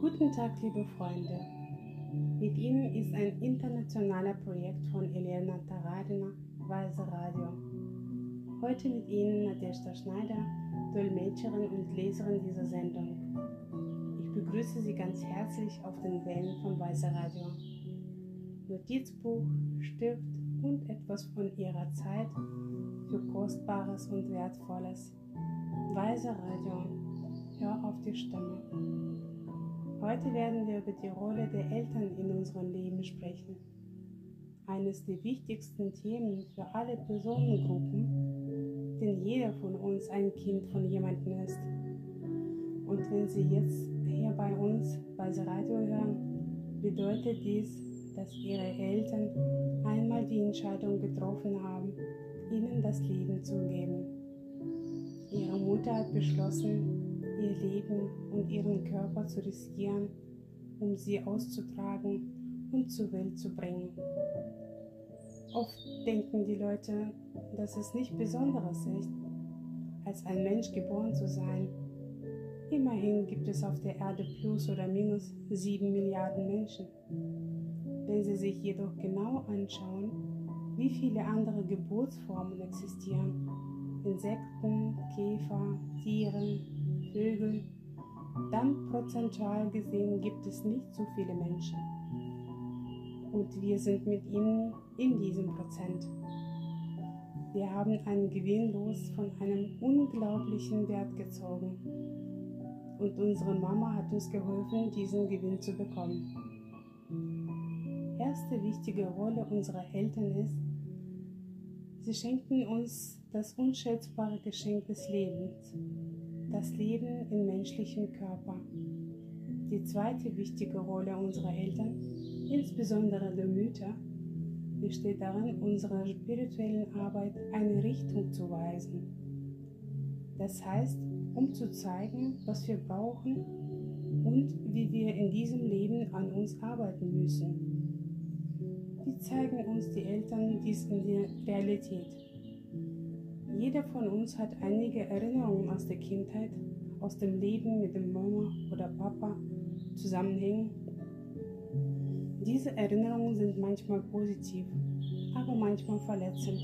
Guten Tag, liebe Freunde. Mit Ihnen ist ein internationaler Projekt von Elena Taradina, Weise Radio. Heute mit Ihnen Nadeshda Schneider, Dolmetscherin und Leserin dieser Sendung. Ich begrüße Sie ganz herzlich auf den Wellen von Weise Radio. Notizbuch, Stift und etwas von Ihrer Zeit für Kostbares und Wertvolles. Weise Radio, hör auf die Stimme. Heute werden wir über die Rolle der Eltern in unserem Leben sprechen. Eines der wichtigsten Themen für alle Personengruppen, denn jeder von uns ein Kind von jemandem ist. Und wenn Sie jetzt hier bei uns bei Radio hören, bedeutet dies, dass Ihre Eltern einmal die Entscheidung getroffen haben, Ihnen das Leben zu geben. Ihre Mutter hat beschlossen, ihr Leben und ihren Körper zu riskieren, um sie auszutragen und zur Welt zu bringen. Oft denken die Leute, dass es nicht Besonderes ist, als ein Mensch geboren zu sein. Immerhin gibt es auf der Erde plus oder minus sieben Milliarden Menschen. Wenn Sie sich jedoch genau anschauen, wie viele andere Geburtsformen existieren, Insekten, Käfer, Tiere, Vögel, dann prozentual gesehen gibt es nicht so viele Menschen. Und wir sind mit ihnen in diesem Prozent. Wir haben einen Gewinn los von einem unglaublichen Wert gezogen. Und unsere Mama hat uns geholfen, diesen Gewinn zu bekommen. Erste wichtige Rolle unserer Eltern ist, sie schenken uns das unschätzbare Geschenk des Lebens, das Leben im menschlichen Körper. Die zweite wichtige Rolle unserer Eltern, insbesondere der Mütter, besteht darin, unserer spirituellen Arbeit eine Richtung zu weisen. Das heißt, um zu zeigen, was wir brauchen und wie wir in diesem Leben an uns arbeiten müssen. Wie zeigen uns die Eltern dies in der Realität? Jeder von uns hat einige Erinnerungen aus der Kindheit, aus dem Leben mit dem Mama oder Papa zusammenhängen. Diese Erinnerungen sind manchmal positiv, aber manchmal verletzend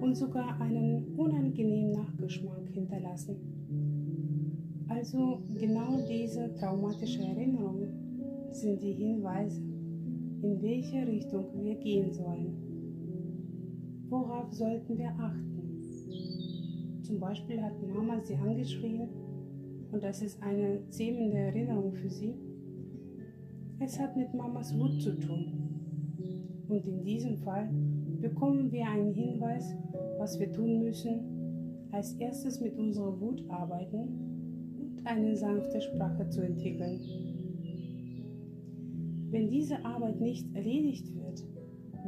und sogar einen unangenehmen Nachgeschmack hinterlassen. Also genau diese traumatischen Erinnerungen sind die Hinweise, in welche Richtung wir gehen sollen. Worauf sollten wir achten? Zum Beispiel hat Mama sie angeschrien und das ist eine zähmende Erinnerung für sie. Es hat mit Mamas Wut zu tun. Und in diesem Fall bekommen wir einen Hinweis, was wir tun müssen, als erstes mit unserer Wut arbeiten und eine sanfte Sprache zu entwickeln. Wenn diese Arbeit nicht erledigt wird,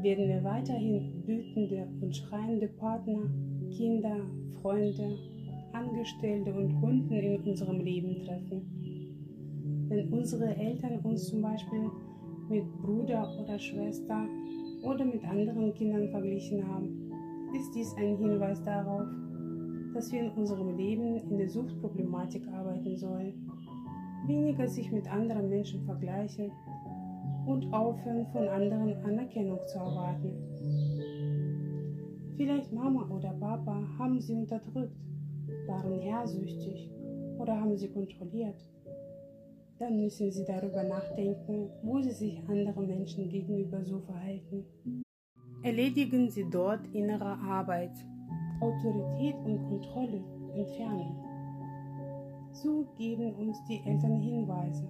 werden wir weiterhin wütende und schreiende Partner, Kinder, Freunde, Angestellte und Kunden in unserem Leben treffen. Wenn unsere Eltern uns zum Beispiel mit Bruder oder Schwester oder mit anderen Kindern verglichen haben, ist dies ein Hinweis darauf, dass wir in unserem Leben in der Suchtproblematik arbeiten sollen, weniger sich mit anderen Menschen vergleichen und aufhören, von anderen Anerkennung zu erwarten. Vielleicht Mama oder Papa haben sie unterdrückt, waren herrsüchtig oder haben sie kontrolliert. Dann müssen sie darüber nachdenken, wo sie sich anderen Menschen gegenüber so verhalten. Erledigen sie dort innere Arbeit, Autorität und Kontrolle entfernen. So geben uns die Eltern Hinweise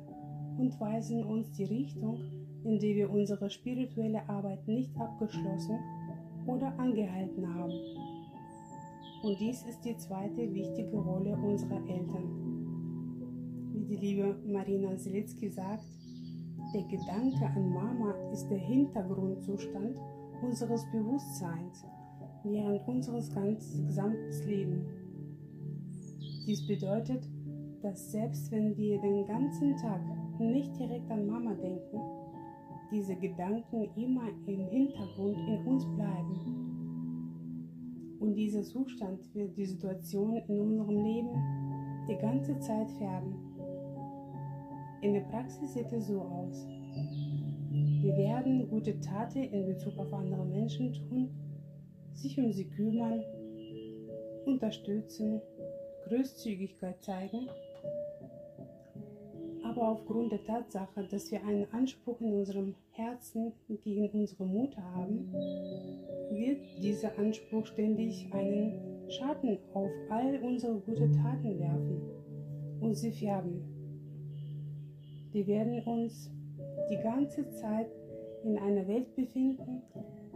und weisen uns die Richtung, in die wir unsere spirituelle Arbeit nicht abgeschlossen oder angehalten haben. Und dies ist die zweite wichtige Rolle unserer Eltern. Wie die liebe Marina Selitzky sagt, der Gedanke an Mama ist der Hintergrundzustand unseres Bewusstseins während unseres ganzen gesamten Lebens. Dies bedeutet, dass selbst wenn wir den ganzen Tag nicht direkt an Mama denken, diese Gedanken immer im Hintergrund in uns bleiben. Und dieser Zustand wird die Situation in unserem Leben die ganze Zeit färben. In der Praxis sieht es so aus. Wir werden gute Taten in Bezug auf andere Menschen tun, sich um sie kümmern, unterstützen, Großzügigkeit zeigen. Aber aufgrund der Tatsache, dass wir einen Anspruch in unserem Herzen gegen unsere Mutter haben, wird dieser Anspruch ständig einen Schatten auf all unsere guten Taten werfen und sie färben. Wir werden uns die ganze Zeit in einer Welt befinden,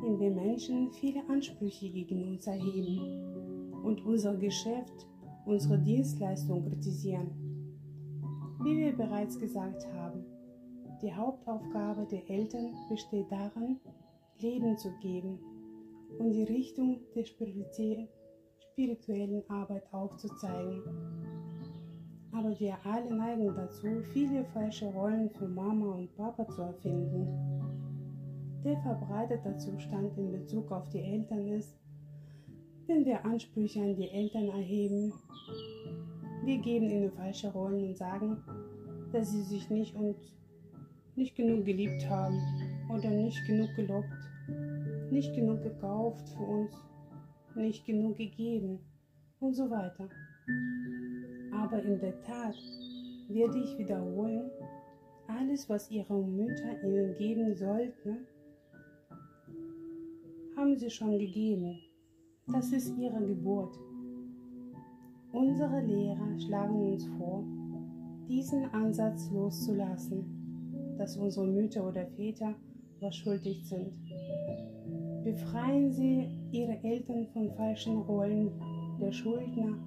in der Menschen viele Ansprüche gegen uns erheben und unser Geschäft, unsere Dienstleistung kritisieren. Wie wir bereits gesagt haben, die Hauptaufgabe der Eltern besteht darin, Leben zu geben und die Richtung der spirituellen Arbeit aufzuzeigen. Aber wir alle neigen dazu, viele falsche Rollen für Mama und Papa zu erfinden. Der verbreitete Zustand in Bezug auf die Eltern ist, wenn wir Ansprüche an die Eltern erheben, wir geben ihnen falsche Rollen und sagen, dass sie sich nicht und nicht genug geliebt haben oder nicht genug gelobt, nicht genug gekauft für uns, nicht genug gegeben und so weiter. Aber in der Tat werde ich wiederholen, alles, was ihre Mütter ihnen geben sollten, haben sie schon gegeben. Das ist ihre Geburt. Unsere Lehrer schlagen uns vor, diesen Ansatz loszulassen, dass unsere Mütter oder Väter was schuldig sind. Befreien Sie Ihre Eltern von falschen Rollen der Schuldner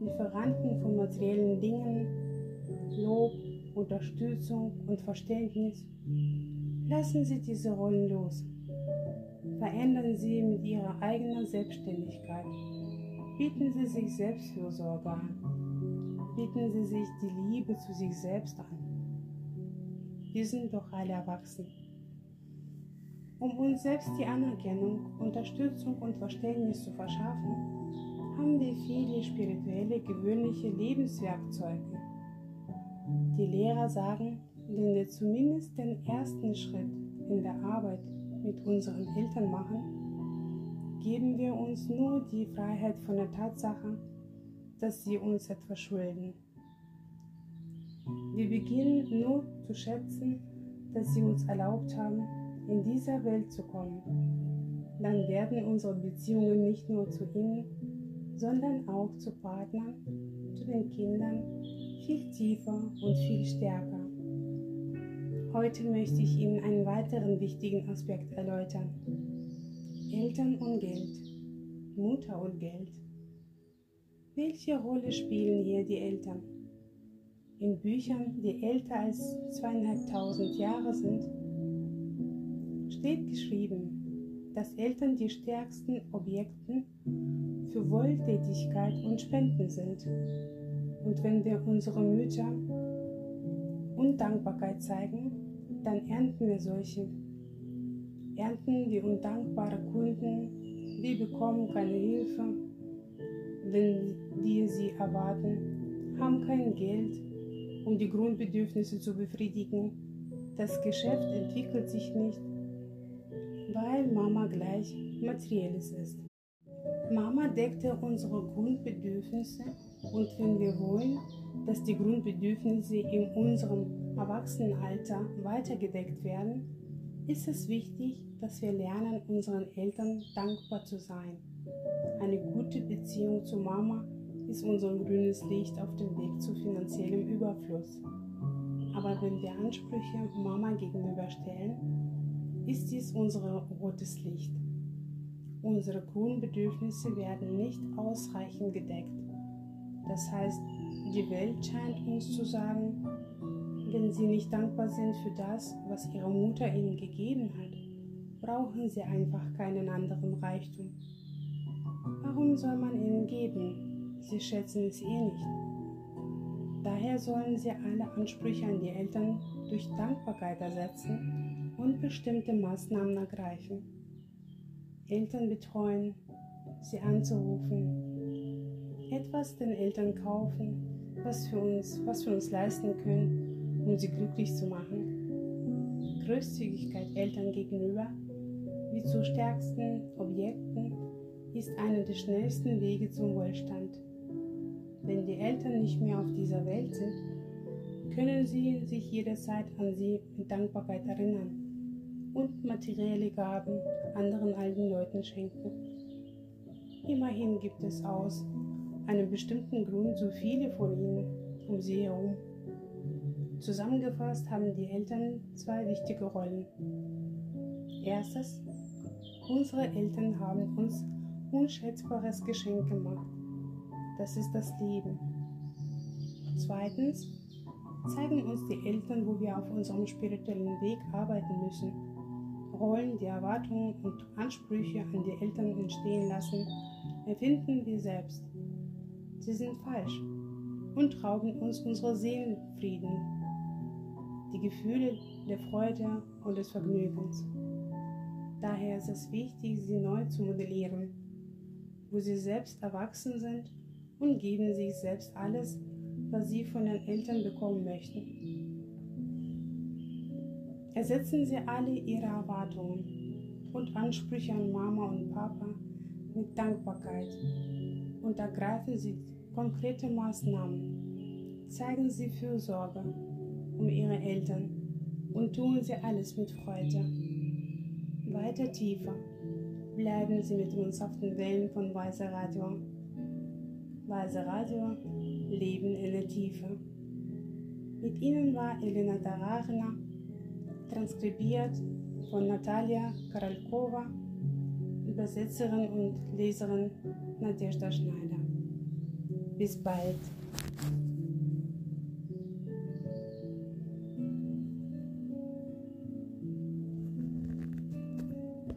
Lieferanten von materiellen Dingen, Lob, Unterstützung und Verständnis. Lassen Sie diese Rollen los. Verändern Sie mit Ihrer eigenen Selbstständigkeit. Bieten Sie sich Selbstfürsorge an. Bieten Sie sich die Liebe zu sich selbst an. Wir sind doch alle erwachsen. Um uns selbst die Anerkennung, Unterstützung und Verständnis zu verschaffen, haben wir viele spirituelle, gewöhnliche Lebenswerkzeuge. Die Lehrer sagen, wenn wir zumindest den ersten Schritt in der Arbeit mit unseren Eltern machen, geben wir uns nur die Freiheit von der Tatsache, dass sie uns etwas schulden. Wir beginnen nur zu schätzen, dass sie uns erlaubt haben, in dieser Welt zu kommen. Dann werden unsere Beziehungen nicht nur zu ihnen, sondern auch zu Partnern, zu den Kindern viel tiefer und viel stärker. Heute möchte ich Ihnen einen weiteren wichtigen Aspekt erläutern. Eltern und Geld, Mutter und Geld. Welche Rolle spielen hier die Eltern? In Büchern, die älter als zweieinhalbtausend Jahre sind, steht geschrieben, dass Eltern die stärksten Objekten für Wohltätigkeit und Spenden sind. Und wenn wir unsere Mütter Undankbarkeit zeigen, dann ernten wir solche. Ernten wir undankbare Kunden, wir bekommen keine Hilfe, wenn wir sie erwarten, haben kein Geld, um die Grundbedürfnisse zu befriedigen. Das Geschäft entwickelt sich nicht, weil Mama gleich materielles ist. Mama deckte unsere Grundbedürfnisse und wenn wir wollen, dass die Grundbedürfnisse in unserem Erwachsenenalter weitergedeckt werden, ist es wichtig, dass wir lernen, unseren Eltern dankbar zu sein. Eine gute Beziehung zu Mama ist unser grünes Licht auf dem Weg zu finanziellem Überfluss. Aber wenn wir Ansprüche Mama gegenüberstellen, ist dies unser rotes Licht. Unsere Grundbedürfnisse werden nicht ausreichend gedeckt. Das heißt, die Welt scheint uns zu sagen, wenn sie nicht dankbar sind für das, was ihre Mutter ihnen gegeben hat, brauchen sie einfach keinen anderen Reichtum. Warum soll man ihnen geben? Sie schätzen es eh nicht. Daher sollen sie alle Ansprüche an die Eltern durch Dankbarkeit ersetzen und bestimmte Maßnahmen ergreifen. Eltern betreuen, sie anzurufen, etwas den Eltern kaufen, was für uns, was wir uns leisten können um sie glücklich zu machen. Großzügigkeit Eltern gegenüber, wie zu stärksten Objekten, ist einer der schnellsten Wege zum Wohlstand. Wenn die Eltern nicht mehr auf dieser Welt sind, können sie sich jederzeit an sie mit Dankbarkeit erinnern und materielle Gaben anderen alten Leuten schenken. Immerhin gibt es aus einem bestimmten Grund so viele von ihnen um sie herum. Zusammengefasst haben die Eltern zwei wichtige Rollen. Erstens, unsere Eltern haben uns unschätzbares Geschenk gemacht. Das ist das Leben. Zweitens, zeigen uns die Eltern, wo wir auf unserem spirituellen Weg arbeiten müssen. Rollen, die Erwartungen und Ansprüche an die Eltern entstehen lassen, erfinden wir selbst. Sie sind falsch und rauben uns unsere Seelenfrieden, die Gefühle der Freude und des Vergnügens. Daher ist es wichtig, sie neu zu modellieren, wo sie selbst erwachsen sind und geben sich selbst alles, was sie von den Eltern bekommen möchten. Ersetzen Sie alle Ihre Erwartungen und Ansprüche an Mama und Papa mit Dankbarkeit und ergreifen Sie konkrete Maßnahmen. Zeigen Sie Fürsorge um ihre Eltern und tun sie alles mit Freude. Weiter tiefer bleiben sie mit uns auf den Wellen von Weiser Radio. Weiser Radio, Leben in der Tiefe. Mit ihnen war Elena Daragna, transkribiert von Natalia Karalkova, Übersetzerin und Leserin Nadezhda Schneider. Bis bald.